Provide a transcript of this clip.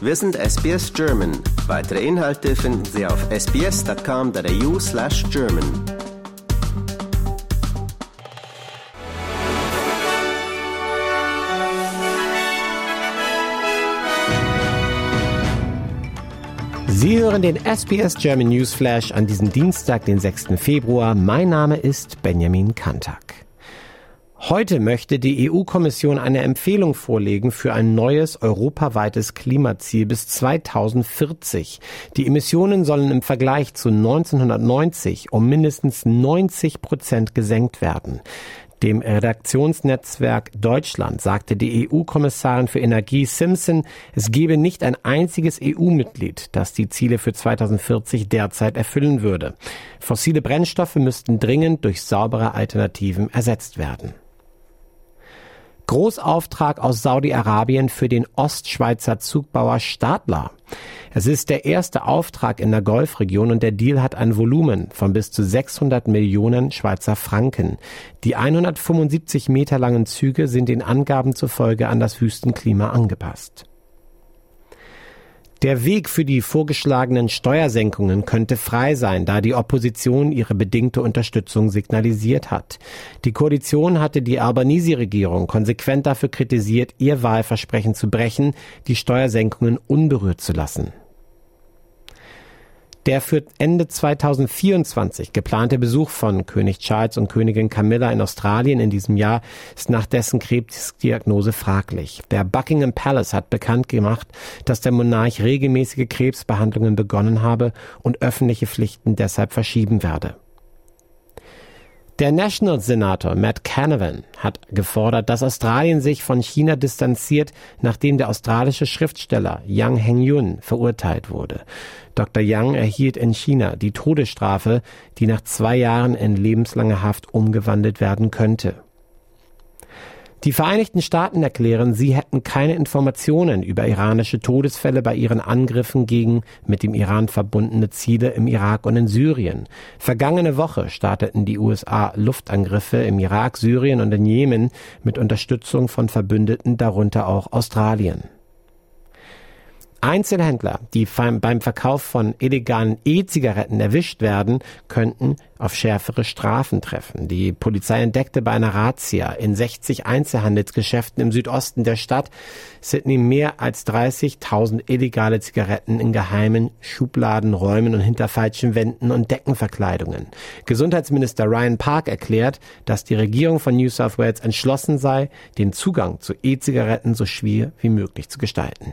Wir sind SBS German. Weitere Inhalte finden Sie auf sbs.com.au slash German. Sie hören den SBS German News Flash an diesem Dienstag, den 6. Februar. Mein Name ist Benjamin Kantak. Heute möchte die EU-Kommission eine Empfehlung vorlegen für ein neues europaweites Klimaziel bis 2040. Die Emissionen sollen im Vergleich zu 1990 um mindestens 90 Prozent gesenkt werden. Dem Redaktionsnetzwerk Deutschland sagte die EU-Kommissarin für Energie Simpson, es gebe nicht ein einziges EU-Mitglied, das die Ziele für 2040 derzeit erfüllen würde. Fossile Brennstoffe müssten dringend durch saubere Alternativen ersetzt werden. Großauftrag aus Saudi-Arabien für den Ostschweizer Zugbauer Stadler. Es ist der erste Auftrag in der Golfregion und der Deal hat ein Volumen von bis zu 600 Millionen Schweizer Franken. Die 175 Meter langen Züge sind den Angaben zufolge an das Wüstenklima angepasst. Der Weg für die vorgeschlagenen Steuersenkungen könnte frei sein, da die Opposition ihre bedingte Unterstützung signalisiert hat. Die Koalition hatte die Albanese-Regierung konsequent dafür kritisiert, ihr Wahlversprechen zu brechen, die Steuersenkungen unberührt zu lassen. Der für Ende 2024 geplante Besuch von König Charles und Königin Camilla in Australien in diesem Jahr ist nach dessen Krebsdiagnose fraglich. Der Buckingham Palace hat bekannt gemacht, dass der Monarch regelmäßige Krebsbehandlungen begonnen habe und öffentliche Pflichten deshalb verschieben werde. Der National-Senator Matt Canavan hat gefordert, dass Australien sich von China distanziert, nachdem der australische Schriftsteller Yang Hengyun verurteilt wurde. Dr. Yang erhielt in China die Todesstrafe, die nach zwei Jahren in lebenslange Haft umgewandelt werden könnte. Die Vereinigten Staaten erklären, sie hätten keine Informationen über iranische Todesfälle bei ihren Angriffen gegen mit dem Iran verbundene Ziele im Irak und in Syrien. Vergangene Woche starteten die USA Luftangriffe im Irak, Syrien und in Jemen mit Unterstützung von Verbündeten, darunter auch Australien. Einzelhändler, die beim Verkauf von illegalen E-Zigaretten erwischt werden, könnten auf schärfere Strafen treffen. Die Polizei entdeckte bei einer Razzia in 60 Einzelhandelsgeschäften im Südosten der Stadt Sydney mehr als 30.000 illegale Zigaretten in geheimen Schubladenräumen und hinter falschen Wänden und Deckenverkleidungen. Gesundheitsminister Ryan Park erklärt, dass die Regierung von New South Wales entschlossen sei, den Zugang zu E-Zigaretten so schwer wie möglich zu gestalten.